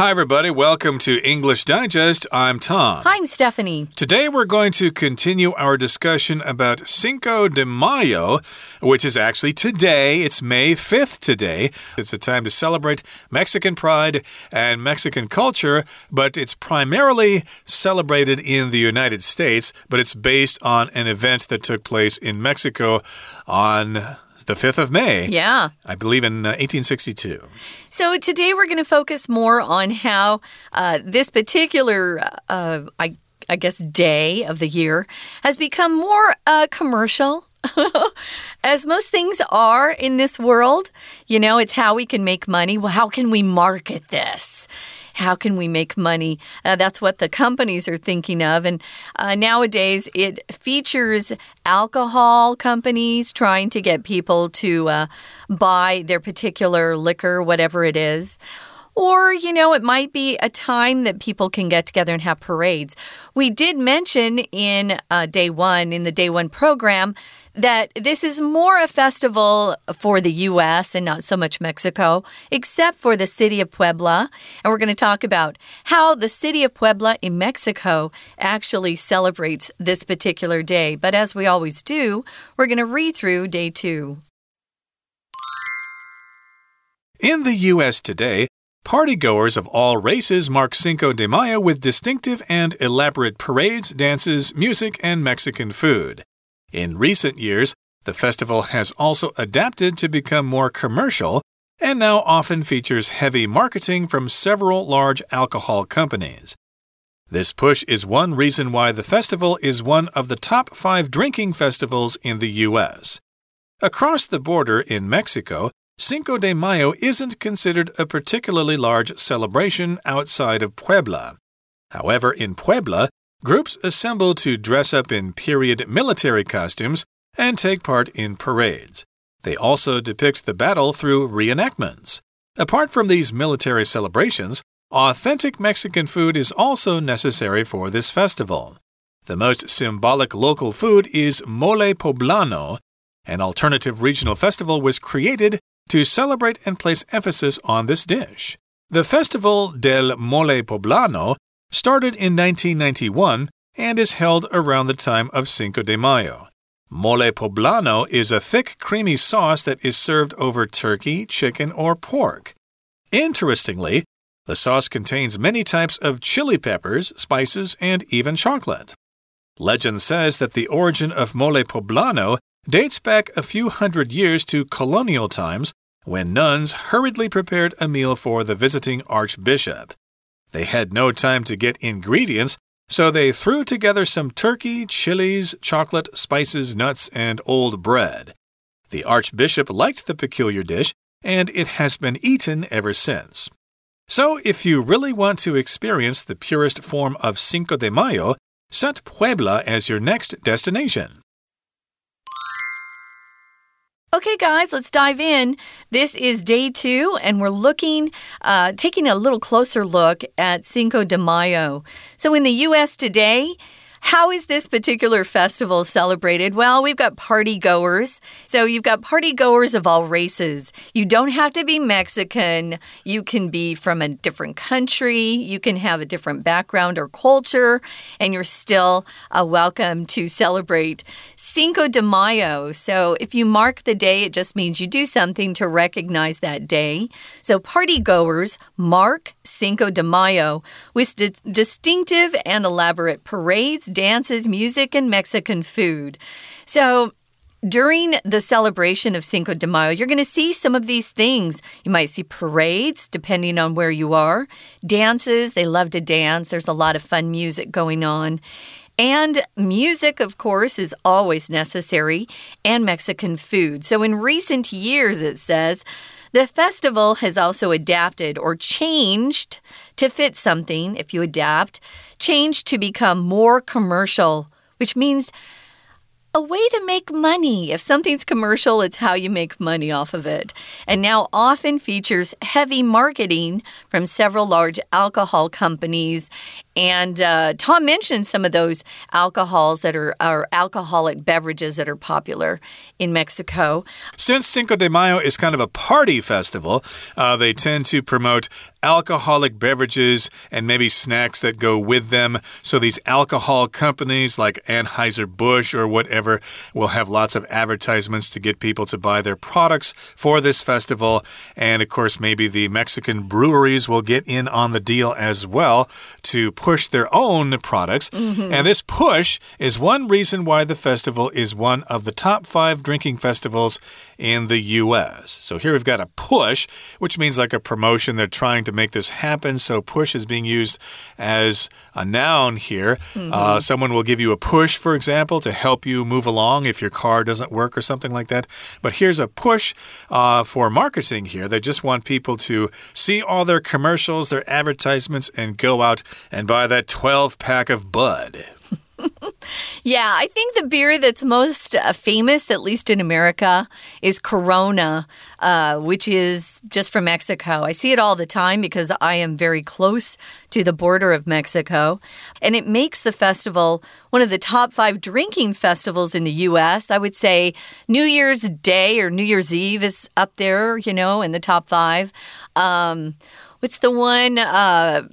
Hi, everybody. Welcome to English Digest. I'm Tom. Hi, I'm Stephanie. Today, we're going to continue our discussion about Cinco de Mayo, which is actually today. It's May 5th today. It's a time to celebrate Mexican pride and Mexican culture, but it's primarily celebrated in the United States, but it's based on an event that took place in Mexico on the 5th of May. Yeah. I believe in uh, 1862. So today we're going to focus more on how uh, this particular, uh, I, I guess, day of the year has become more uh, commercial. As most things are in this world, you know, it's how we can make money. Well, how can we market this? How can we make money? Uh, that's what the companies are thinking of. And uh, nowadays, it features alcohol companies trying to get people to uh, buy their particular liquor, whatever it is. Or, you know, it might be a time that people can get together and have parades. We did mention in uh, day one, in the day one program, that this is more a festival for the U.S. and not so much Mexico, except for the city of Puebla. And we're going to talk about how the city of Puebla in Mexico actually celebrates this particular day. But as we always do, we're going to read through day two. In the U.S. today, Partygoers of all races mark Cinco de Mayo with distinctive and elaborate parades, dances, music, and Mexican food. In recent years, the festival has also adapted to become more commercial and now often features heavy marketing from several large alcohol companies. This push is one reason why the festival is one of the top five drinking festivals in the U.S. Across the border in Mexico, Cinco de Mayo isn't considered a particularly large celebration outside of Puebla. However, in Puebla, Groups assemble to dress up in period military costumes and take part in parades. They also depict the battle through reenactments. Apart from these military celebrations, authentic Mexican food is also necessary for this festival. The most symbolic local food is mole poblano. An alternative regional festival was created to celebrate and place emphasis on this dish. The Festival del Mole Poblano started in 1991 and is held around the time of Cinco de Mayo. Mole poblano is a thick, creamy sauce that is served over turkey, chicken, or pork. Interestingly, the sauce contains many types of chili peppers, spices, and even chocolate. Legend says that the origin of mole poblano dates back a few hundred years to colonial times when nuns hurriedly prepared a meal for the visiting archbishop. They had no time to get ingredients, so they threw together some turkey, chilies, chocolate, spices, nuts, and old bread. The Archbishop liked the peculiar dish, and it has been eaten ever since. So, if you really want to experience the purest form of Cinco de Mayo, set Puebla as your next destination. Okay, guys, let's dive in. This is day two, and we're looking, uh, taking a little closer look at Cinco de Mayo. So, in the U.S. today, how is this particular festival celebrated? Well, we've got party goers. So you've got party goers of all races. You don't have to be Mexican. You can be from a different country. You can have a different background or culture, and you're still uh, welcome to celebrate Cinco de Mayo. So if you mark the day, it just means you do something to recognize that day. So party goers mark Cinco de Mayo with distinctive and elaborate parades, dances, music, and Mexican food. So during the celebration of Cinco de Mayo, you're going to see some of these things. You might see parades, depending on where you are, dances. They love to dance. There's a lot of fun music going on. And music, of course, is always necessary, and Mexican food. So, in recent years, it says, the festival has also adapted or changed to fit something, if you adapt, changed to become more commercial, which means a way to make money. If something's commercial, it's how you make money off of it. And now often features heavy marketing from several large alcohol companies And uh, Tom mentioned some of those alcohols that are, are alcoholic beverages that are popular in Mexico. Since Cinco de Mayo is kind of a party festival, uh, they tend to promote alcoholic beverages and maybe snacks that go with them. So these alcohol companies like Anheuser-Busch or whatever will have lots of advertisements to get people to buy their products for this festival. And of course, maybe the Mexican breweries will get in on the deal as well to push their own products. Mm -hmm. And this push is one reason why the festival is one of the top five drinking festivals in the U.S. So here we've got a push, which means like a promotion. They're trying to make this happen. So push is being used as a noun here. Mm -hmm. uh, someone will give you a push, for example, to help you move along if your car doesn't work or something like that. But here's a push uh, for marketing here. They just want people to see all their commercials, their advertisements, and go out and buy that 12 pack of Bud. yeah, I think the beer that's most uh, famous, at least in America, is Corona, uh, which is just from Mexico. I see it all the time because I am very close to the border of Mexico. And it makes the festival one of the top five drinking festivals in the U.S. I would say New Year's Day or New Year's Eve is up there, you know, in the top five. Um, what's the one? Uh,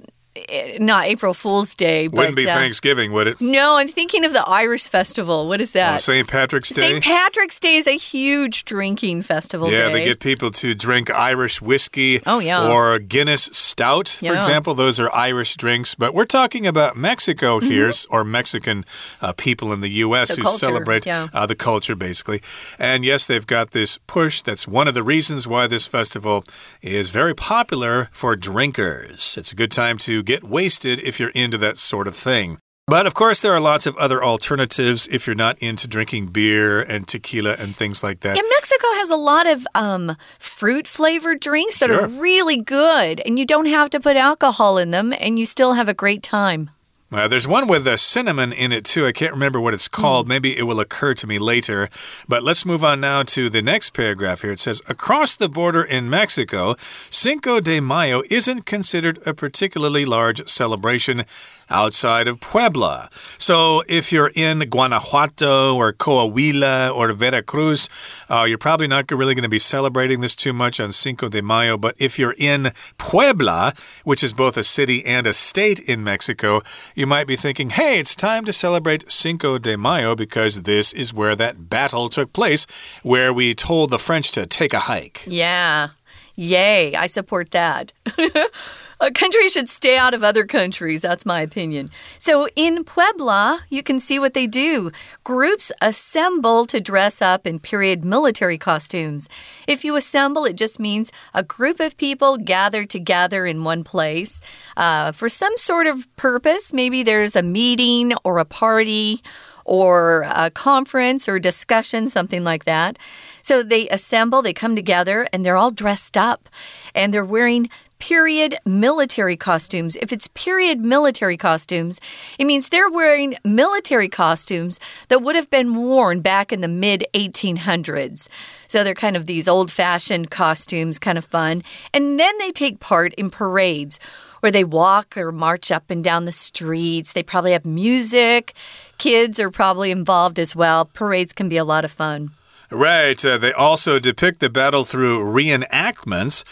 not April Fool's Day. But, Wouldn't be uh, Thanksgiving, would it? No, I'm thinking of the Irish festival. What is that? Oh, St. Patrick's Day. St. Patrick's Day is a huge drinking festival. Yeah, day. they get people to drink Irish whiskey. Oh yeah. Or Guinness Stout, for yeah. example. Those are Irish drinks. But we're talking about Mexico mm-hmm. here, mm -hmm. or Mexican uh, people in the U.S. The who culture, celebrate yeah. uh, the culture, basically. And yes, they've got this push. That's one of the reasons why this festival is very popular for drinkers. It's a good time to get wasted if you're into that sort of thing. But of course, there are lots of other alternatives if you're not into drinking beer and tequila and things like that. Yeah, Mexico has a lot of um, fruit flavored drinks that sure. are really good, and you don't have to put alcohol in them, and you still have a great time. Uh, there's one with a cinnamon in it too. I can't remember what it's called. Mm. Maybe it will occur to me later. But let's move on now to the next paragraph here. It says Across the border in Mexico, Cinco de Mayo isn't considered a particularly large celebration outside of Puebla. So if you're in Guanajuato or Coahuila or Veracruz, uh, you're probably not really going to be celebrating this too much on Cinco de Mayo. But if you're in Puebla, which is both a city and a state in Mexico, you might be thinking, hey, it's time to celebrate Cinco de Mayo because this is where that battle took place, where we told the French to take a hike. Yeah. Yay. I support that. A country should stay out of other countries. That's my opinion. So in Puebla, you can see what they do. Groups assemble to dress up in period military costumes. If you assemble, it just means a group of people gathered together in one place uh, for some sort of purpose. Maybe there's a meeting or a party or a conference or discussion, something like that. So they assemble, they come together, and they're all dressed up and they're wearing period military costumes. If it's period military costumes, it means they're wearing military costumes that would have been worn back in the mid 1800s. So they're kind of these old fashioned costumes, kind of fun. And then they take part in parades where they walk or march up and down the streets. They probably have music. Kids are probably involved as well. Parades can be a lot of fun. Right. Uh, they also depict the battle through reenactments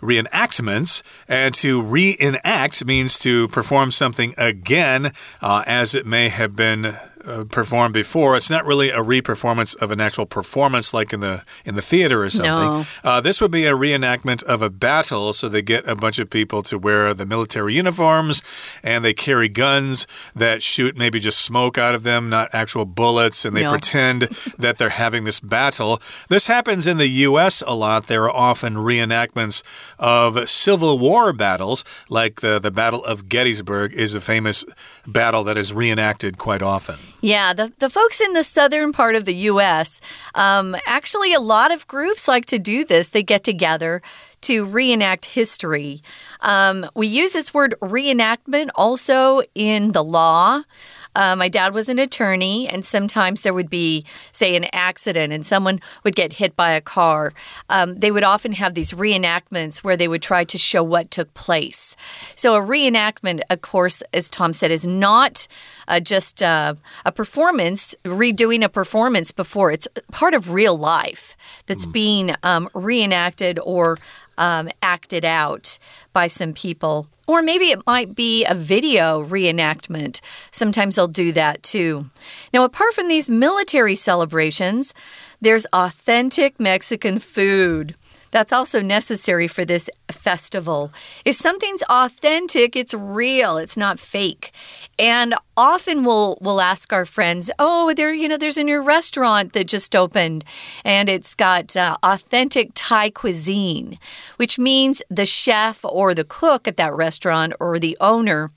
reenactments. And to reenact means to perform something again uh, as it may have been uh, performed before. It's not really a re-performance of an actual performance like in the in the theater or something. No. Uh, this would be a reenactment of a battle. So they get a bunch of people to wear the military uniforms and they carry guns that shoot maybe just smoke out of them, not actual bullets, and they no. pretend that they're having this battle. This happens in the U.S. a lot. There are often reenactments of Civil War battles, like the the Battle of Gettysburg is a famous battle that is reenacted quite often. Yeah, the, the folks in the southern part of the U.S., um, actually, a lot of groups like to do this. They get together to reenact history. Um, we use this word reenactment also in the law. Uh, my dad was an attorney, and sometimes there would be, say, an accident and someone would get hit by a car. Um, they would often have these reenactments where they would try to show what took place. So, a reenactment, of course, as Tom said, is not uh, just uh, a performance, redoing a performance before. It's part of real life that's mm. being um, reenacted or um, acted out by some people. Or maybe it might be a video reenactment. Sometimes they'll do that too. Now, apart from these military celebrations, there's authentic Mexican food that's also necessary for this festival. If something's authentic, it's real, it's not fake. And often we'll we'll ask our friends, "Oh, there you know there's a new restaurant that just opened and it's got uh, authentic Thai cuisine," which means the chef or the cook at that restaurant or the owner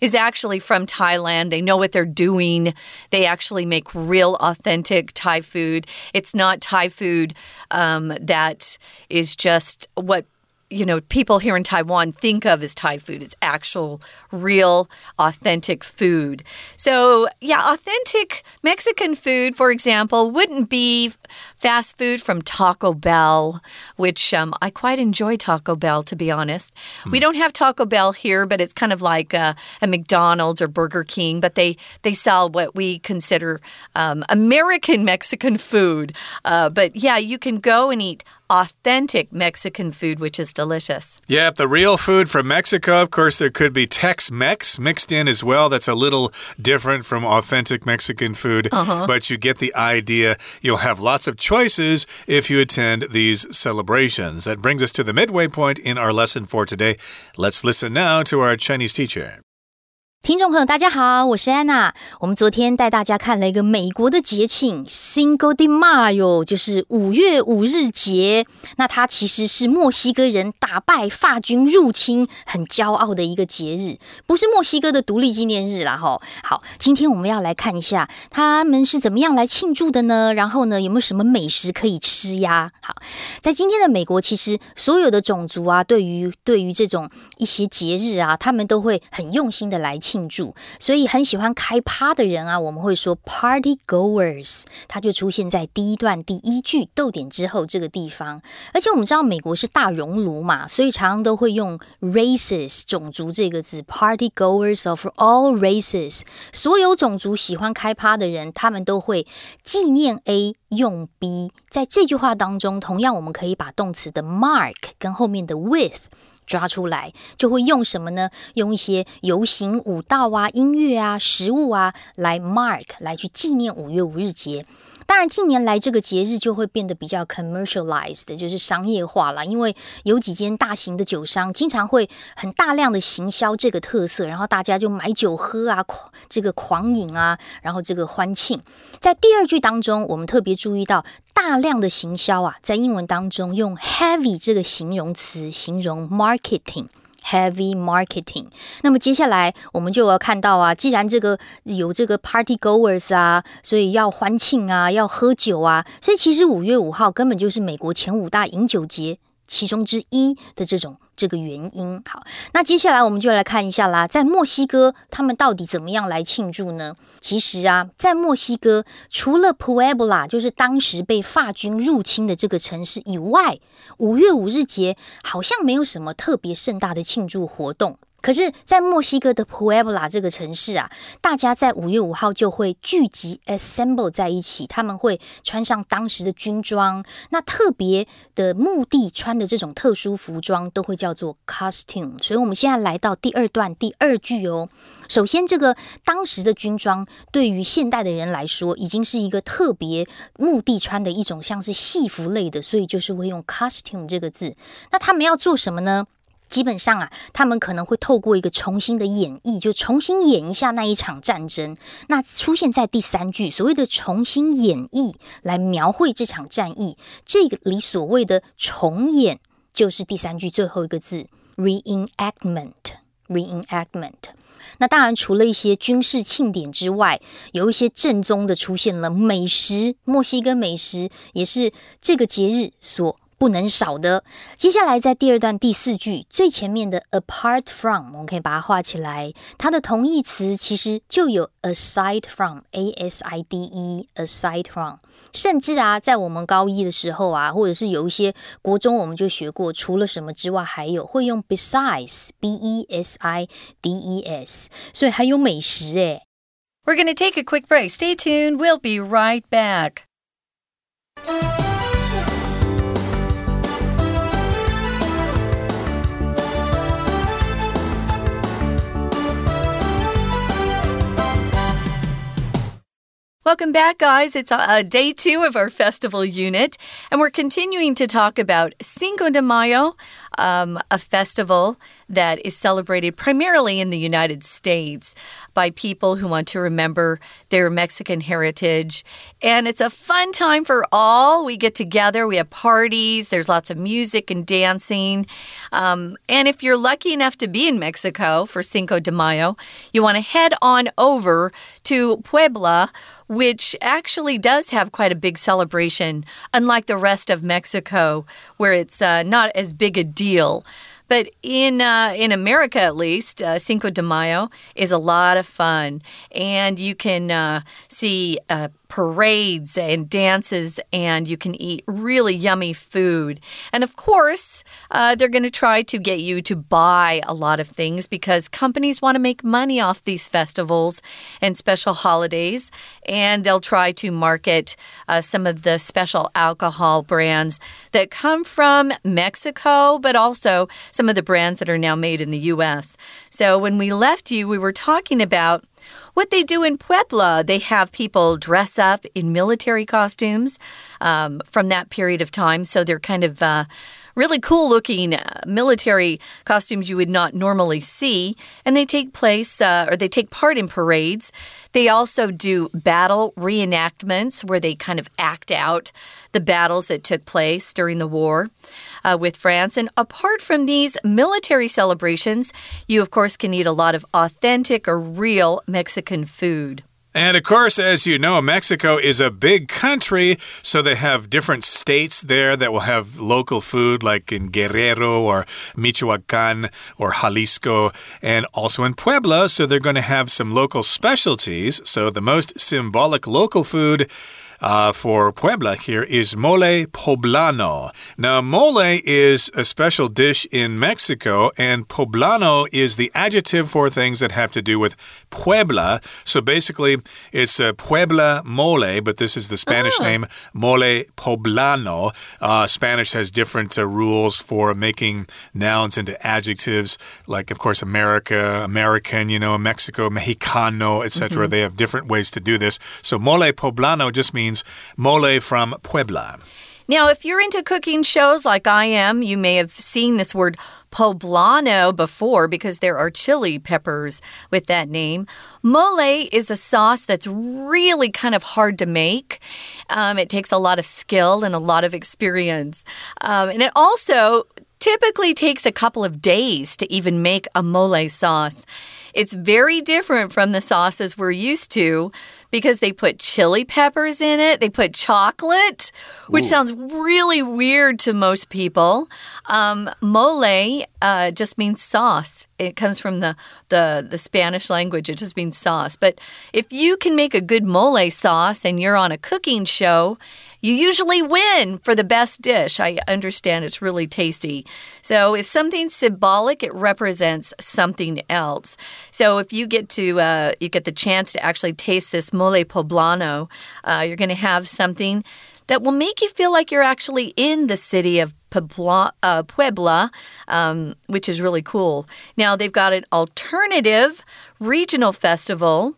is actually from Thailand. They know what they're doing. They actually make real authentic Thai food. It's not Thai food um, that is just what you know, people here in Taiwan think of as Thai food. It's actual, real, authentic food. So, yeah, authentic Mexican food, for example, wouldn't be fast food from Taco Bell, which um, I quite enjoy Taco Bell, to be honest. Hmm. We don't have Taco Bell here, but it's kind of like a, a, McDonald's or Burger King, but they, they sell what we consider um, American Mexican food. Uh, but yeah, you can go and eat authentic Mexican food, which is delicious. Yep, the real food from Mexico. Of course, there could be Tex Mex mixed in as well. That's a little different from authentic Mexican food, uh -huh. but you get the idea. You'll have lots of choices if you attend these celebrations. That brings us to the midway point in our lesson for today. Let's listen now to our Chinese teacher. 听众朋友，大家好，我是安娜。我们昨天带大家看了一个美国的节庆 Single d e Mayo，就是五月五日节。那它其实是墨西哥人打败法军入侵很骄傲的一个节日，不是墨西哥的独立纪念日啦。哈，好，今天我们要来看一下他们是怎么样来庆祝的呢？然后呢，有没有什么美食可以吃呀？好，在今天的美国，其实所有的种族啊，对于对于这种一些节日啊，他们都会很用心的来庆。庆祝，所以很喜欢开趴的人啊，我们会说 party goers，它就出现在第一段第一句逗点之后这个地方。而且我们知道美国是大熔炉嘛，所以常常都会用 races 种族这个字，party goers of all races，所有种族喜欢开趴的人，他们都会纪念 A 用 B。在这句话当中，同样我们可以把动词的 mark 跟后面的 with。抓出来就会用什么呢？用一些游行、舞蹈啊、音乐啊、食物啊来 mark 来去纪念五月五日节。当然，近年来这个节日就会变得比较 commercialized，就是商业化了。因为有几间大型的酒商经常会很大量的行销这个特色，然后大家就买酒喝啊，狂这个狂饮啊，然后这个欢庆。在第二句当中，我们特别注意到大量的行销啊，在英文当中用 heavy 这个形容词形容 marketing。Heavy marketing。那么接下来我们就要看到啊，既然这个有这个 party goers 啊，所以要欢庆啊，要喝酒啊，所以其实五月五号根本就是美国前五大饮酒节其中之一的这种。这个原因好，那接下来我们就来看一下啦，在墨西哥他们到底怎么样来庆祝呢？其实啊，在墨西哥除了 Puebla 就是当时被法军入侵的这个城市以外，五月五日节好像没有什么特别盛大的庆祝活动。可是，在墨西哥的 Puebla 这个城市啊，大家在五月五号就会聚集 assemble 在一起，他们会穿上当时的军装，那特别的目的穿的这种特殊服装都会叫做 costume。所以，我们现在来到第二段第二句哦。首先，这个当时的军装对于现代的人来说，已经是一个特别目的穿的一种像是戏服类的，所以就是会用 costume 这个字。那他们要做什么呢？基本上啊，他们可能会透过一个重新的演绎，就重新演一下那一场战争。那出现在第三句，所谓的重新演绎来描绘这场战役，这个里所谓的重演，就是第三句最后一个字 reenactment。reenactment。那当然，除了一些军事庆典之外，有一些正宗的出现了美食，墨西哥美食也是这个节日所。不能少的。接下来在第二段第四句最前面的 apart from，我们可以把它画起来。它的同义词其实就有 aside from，a s i d e，aside from。甚至啊，在我们高一的时候啊，或者是有一些国中，我们就学过，除了什么之外，还有会用 besides，b e s i d e s。所以还有美食诶。We're going to take a quick break. Stay tuned. We'll be right back. Welcome back, guys. It's uh, day two of our festival unit, and we're continuing to talk about Cinco de Mayo, um, a festival that is celebrated primarily in the United States by people who want to remember their Mexican heritage. And it's a fun time for all. We get together, we have parties, there's lots of music and dancing. Um, and if you're lucky enough to be in Mexico for Cinco de Mayo, you want to head on over to Puebla which actually does have quite a big celebration, unlike the rest of Mexico, where it's uh, not as big a deal. But in uh, in America, at least, uh, Cinco de Mayo is a lot of fun, and you can uh, see uh, parades and dances, and you can eat really yummy food. And of course, uh, they're going to try to get you to buy a lot of things because companies want to make money off these festivals and special holidays. And they'll try to market uh, some of the special alcohol brands that come from Mexico, but also some of the brands that are now made in the U.S. So when we left you, we were talking about what they do in Puebla. They have people dress up in military costumes um, from that period of time. So they're kind of. Uh, really cool looking uh, military costumes you would not normally see. And they take place uh, or they take part in parades. They also do battle reenactments where they kind of act out the battles that took place during the war uh, with France. And apart from these military celebrations, you, of course, can eat a lot of authentic or real Mexican food. And of course, as you know, Mexico is a big country, so they have different states there that will have local food, like in Guerrero or Michoacan or Jalisco, and also in Puebla. So they're going to have some local specialties. So the most symbolic local food uh, for Puebla here is mole poblano. Now, mole is a special dish in Mexico, and poblano is the adjective for things that have to do with Puebla. So basically, it's a Puebla mole, but this is the Spanish oh. name mole poblano. Uh, Spanish has different uh, rules for making nouns into adjectives, like, of course, America, American, you know, Mexico, Mexicano, etc. Mm -hmm. They have different ways to do this. So mole poblano just means means mole from Puebla. Now, if you're into cooking shows like I am, you may have seen this word poblano before because there are chili peppers with that name. Mole is a sauce that's really kind of hard to make. Um, it takes a lot of skill and a lot of experience. Um, and it also typically takes a couple of days to even make a mole sauce. It's very different from the sauces we're used to because they put chili peppers in it. They put chocolate, which Ooh. sounds really weird to most people. Um, mole uh, just means sauce. It comes from the, the, the Spanish language. It just means sauce. But if you can make a good mole sauce and you're on a cooking show, you usually win for the best dish. I understand it's really tasty. So if something's symbolic, it represents something else. So if you get to uh, you get the chance to actually taste this mole poblano, uh, you're going to have something that will make you feel like you're actually in the city of Puebla, uh, Puebla um, which is really cool. Now, they've got an alternative regional festival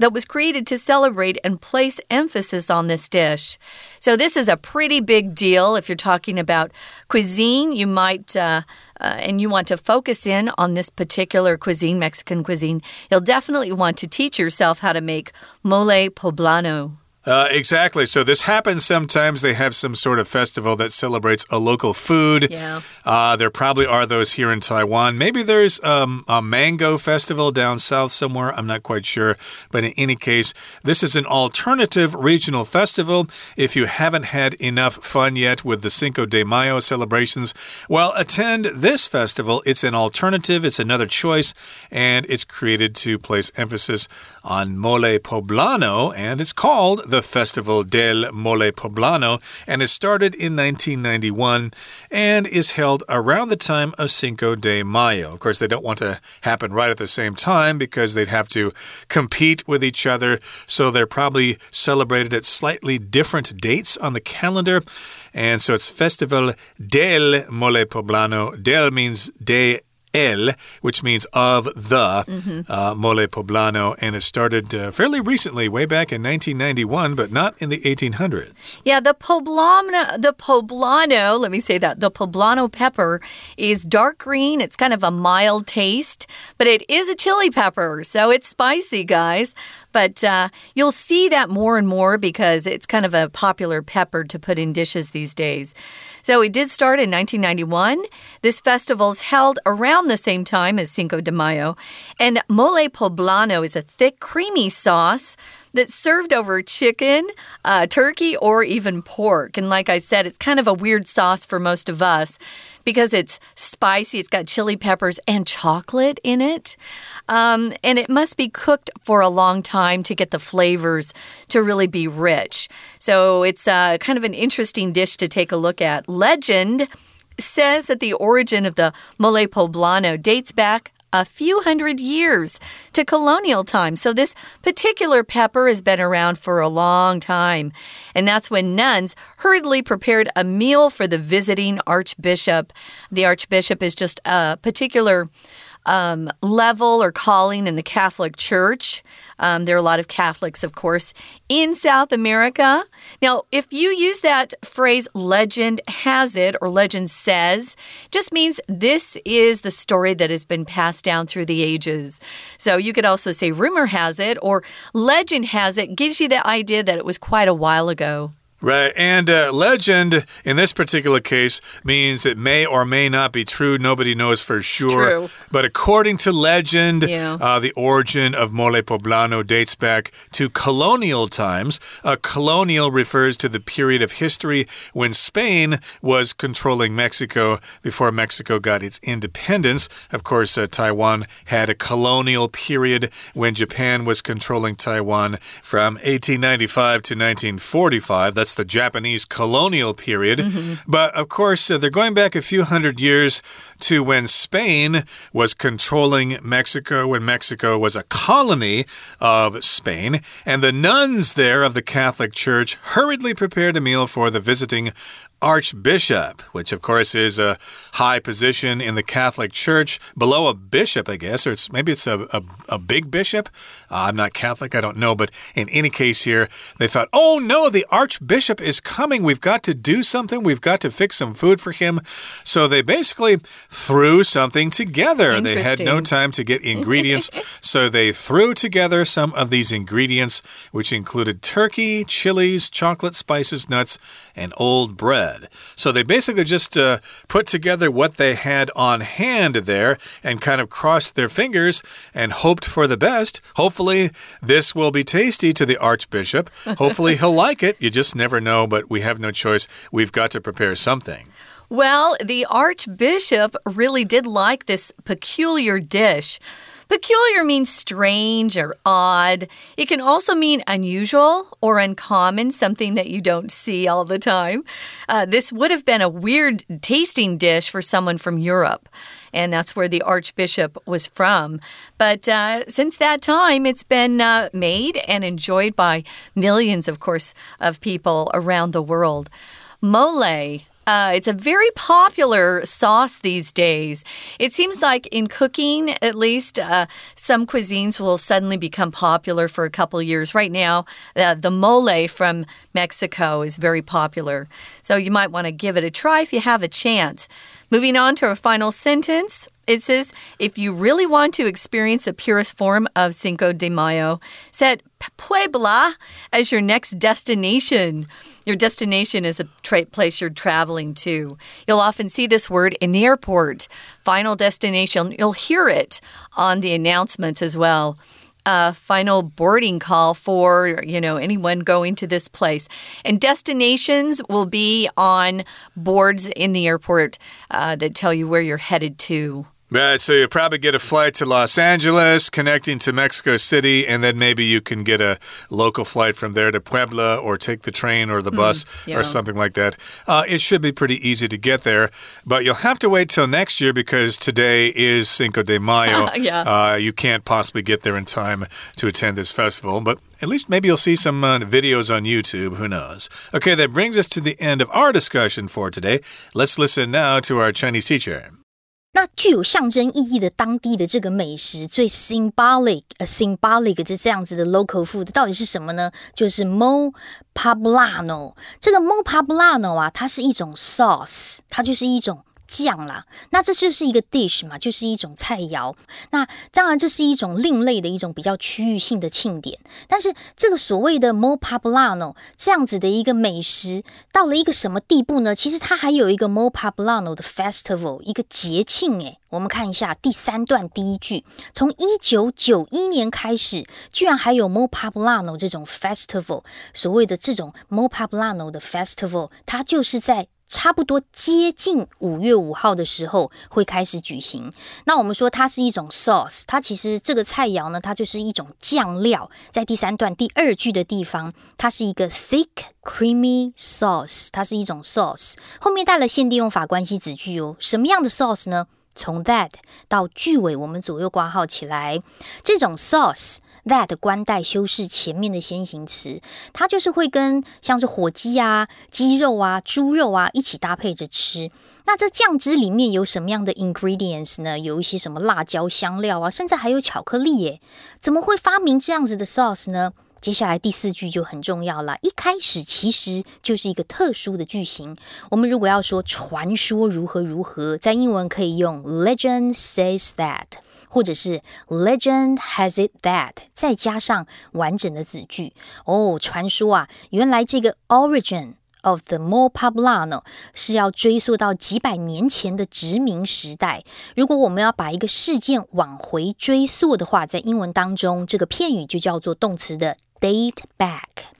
that was created to celebrate and place emphasis on this dish. So, this is a pretty big deal if you're talking about cuisine. You might, uh, uh, and you want to focus in on this particular cuisine, Mexican cuisine, you'll definitely want to teach yourself how to make mole poblano. Uh, exactly. So this happens sometimes. They have some sort of festival that celebrates a local food. Yeah. Uh, there probably are those here in Taiwan. Maybe there's um, a mango festival down south somewhere. I'm not quite sure. But in any case, this is an alternative regional festival. If you haven't had enough fun yet with the Cinco de Mayo celebrations, well, attend this festival. It's an alternative, it's another choice, and it's created to place emphasis on mole poblano, and it's called the Festival del Mole Poblano, and it started in 1991 and is held around the time of Cinco de Mayo. Of course, they don't want to happen right at the same time because they'd have to compete with each other, so they're probably celebrated at slightly different dates on the calendar. And so it's Festival del Mole Poblano. Del means de el, which means of the Mm -hmm. uh, mole poblano, and it started uh, fairly recently, way back in 1991, but not in the 1800s. Yeah, the poblano, the poblano, let me say that, the poblano pepper is dark green. It's kind of a mild taste, but it is a chili pepper, so it's spicy, guys. But uh, you'll see that more and more because it's kind of a popular pepper to put in dishes these days. So it did start in 1991. This festival's held around the same time as Cinco de Mayo. And mole poblano is a thick, creamy sauce that's served over chicken, uh, turkey, or even pork. And like I said, it's kind of a weird sauce for most of us because it's spicy, it's got chili peppers and chocolate in it. Um, and it must be cooked for a long time to get the flavors to really be rich. So it's uh, kind of an interesting dish to take a look at. Legend says that the origin of the mole poblano dates back a few hundred years to colonial times. So, this particular pepper has been around for a long time. And that's when nuns hurriedly prepared a meal for the visiting archbishop. The archbishop is just a particular um, level or calling in the Catholic Church. Um, there are a lot of Catholics, of course, in South America. Now, if you use that phrase, legend has it or legend says, just means this is the story that has been passed down through the ages. So you could also say rumor has it or legend has it, gives you the idea that it was quite a while ago. Right. And uh, legend in this particular case means it may or may not be true. Nobody knows for sure. But according to legend, yeah. uh, the origin of mole poblano dates back to colonial times. Uh, colonial refers to the period of history when Spain was controlling Mexico before Mexico got its independence. Of course, uh, Taiwan had a colonial period when Japan was controlling Taiwan from 1895 to 1945. That's the Japanese colonial period. Mm -hmm. But of course, uh, they're going back a few hundred years to when Spain was controlling Mexico, when Mexico was a colony of Spain. And the nuns there of the Catholic Church hurriedly prepared a meal for the visiting archbishop, which of course is a high position in the Catholic Church, below a bishop, I guess, or it's maybe it's a, a, a big bishop. Uh, I'm not Catholic, I don't know, but in any case here, they thought, oh no, the archbishop is coming. We've got to do something. We've got to fix some food for him. So they basically threw something together. They had no time to get ingredients, so they threw together some of these ingredients, which included turkey, chilies, chocolate, spices, nuts, and old bread. So they basically just uh, put together what they had on hand there and kind of crossed their fingers and hoped for the best. Hopefully, this will be tasty to the Archbishop. Hopefully, he'll like it. You just never know, but we have no choice. We've got to prepare something. Well, the Archbishop really did like this peculiar dish. Peculiar means strange or odd. It can also mean unusual or uncommon, something that you don't see all the time. Uh, this would have been a weird tasting dish for someone from Europe and that's where the Archbishop was from. But uh, since that time, it's been uh, made and enjoyed by millions, of course, of people around the world. Mole. Uh, it's a very popular sauce these days. It seems like in cooking, at least, uh, some cuisines will suddenly become popular for a couple years. Right now, uh, the mole from Mexico is very popular. So you might want to give it a try if you have a chance. Moving on to our final sentence. It says, if you really want to experience the purest form of Cinco de Mayo, set Puebla as your next destination. Your destination is a place you're traveling to. You'll often see this word in the airport. Final destination, you'll hear it on the announcements as well a final boarding call for you know anyone going to this place and destinations will be on boards in the airport uh, that tell you where you're headed to Right, so you'll probably get a flight to Los Angeles connecting to Mexico City, and then maybe you can get a local flight from there to Puebla or take the train or the hmm, bus mm, yeah. or something like that. Uh, it should be pretty easy to get there, but you'll have to wait till next year because today is Cinco de Mayo. yeah. Uh, you can't possibly get there in time to attend this festival, but at least maybe you'll see some uh, videos on YouTube. Who knows? Okay, that brings us to the end of our discussion for today. Let's listen now to our Chinese teacher. 那具有象征意义的当地的这个美食，最 symbolic 呃 symbolic 这这样子的 local food 到底是什么呢？就是 mo p a b l a n o。这个 mo p a b l a n o 啊，它是一种 sauce，它就是一种。酱啦，那这就是一个 dish 嘛，就是一种菜肴。那当然，这是一种另类的一种比较区域性的庆典。但是，这个所谓的 mo poblano 这样子的一个美食，到了一个什么地步呢？其实它还有一个 mo poblano 的 festival，一个节庆。诶，我们看一下第三段第一句，从一九九一年开始，居然还有 mo poblano 这种 festival。所谓的这种 mo poblano 的 festival，它就是在。差不多接近五月五号的时候会开始举行。那我们说它是一种 sauce，它其实这个菜肴呢，它就是一种酱料。在第三段第二句的地方，它是一个 thick creamy sauce，它是一种 sauce。后面带了限定用法关系子句哦。什么样的 sauce 呢？从 that 到句尾，我们左右挂号起来。这种 sauce。That 关带修饰前面的先行词，它就是会跟像是火鸡啊、鸡肉啊、猪肉啊一起搭配着吃。那这酱汁里面有什么样的 ingredients 呢？有一些什么辣椒、香料啊，甚至还有巧克力耶？怎么会发明这样子的 sauce 呢？接下来第四句就很重要了。一开始其实就是一个特殊的句型。我们如果要说传说如何如何，在英文可以用 legend says that。或者是 legend has it that，再加上完整的子句哦。传说啊，原来这个 origin of the more Poblano 是要追溯到几百年前的殖民时代。如果我们要把一个事件往回追溯的话，在英文当中，这个片语就叫做动词的 date back。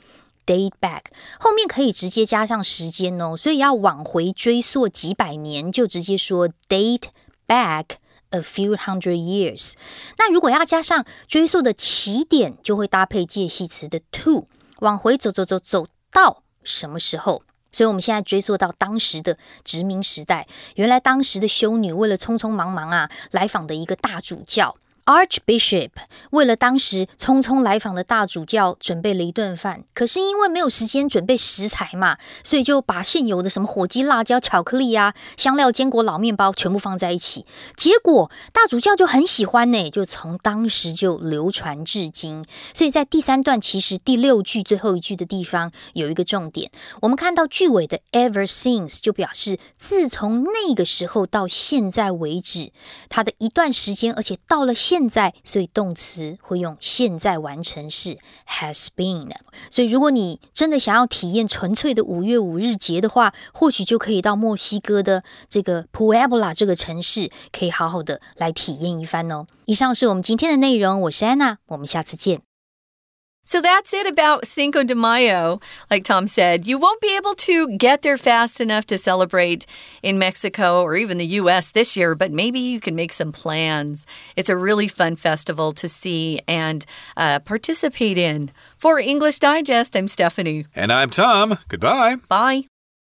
date back 后面可以直接加上时间哦，所以要往回追溯几百年，就直接说 date back。A few hundred years，那如果要加上追溯的起点，就会搭配介系词的 to，往回走走走走到什么时候？所以我们现在追溯到当时的殖民时代，原来当时的修女为了匆匆忙忙啊来访的一个大主教。Archbishop 为了当时匆匆来访的大主教准备了一顿饭，可是因为没有时间准备食材嘛，所以就把现有的什么火鸡、辣椒、巧克力呀、香料、坚果、老面包全部放在一起。结果大主教就很喜欢呢，就从当时就流传至今。所以在第三段其实第六句最后一句的地方有一个重点，我们看到句尾的 ever since 就表示自从那个时候到现在为止，它的一段时间，而且到了现。现在，所以动词会用现在完成式 has been。所以，如果你真的想要体验纯粹的五月五日节的话，或许就可以到墨西哥的这个 Puebla 这个城市，可以好好的来体验一番哦。以上是我们今天的内容，我是安娜，我们下次见。So that's it about Cinco de Mayo. Like Tom said, you won't be able to get there fast enough to celebrate in Mexico or even the US this year, but maybe you can make some plans. It's a really fun festival to see and uh, participate in. For English Digest, I'm Stephanie. And I'm Tom. Goodbye. Bye.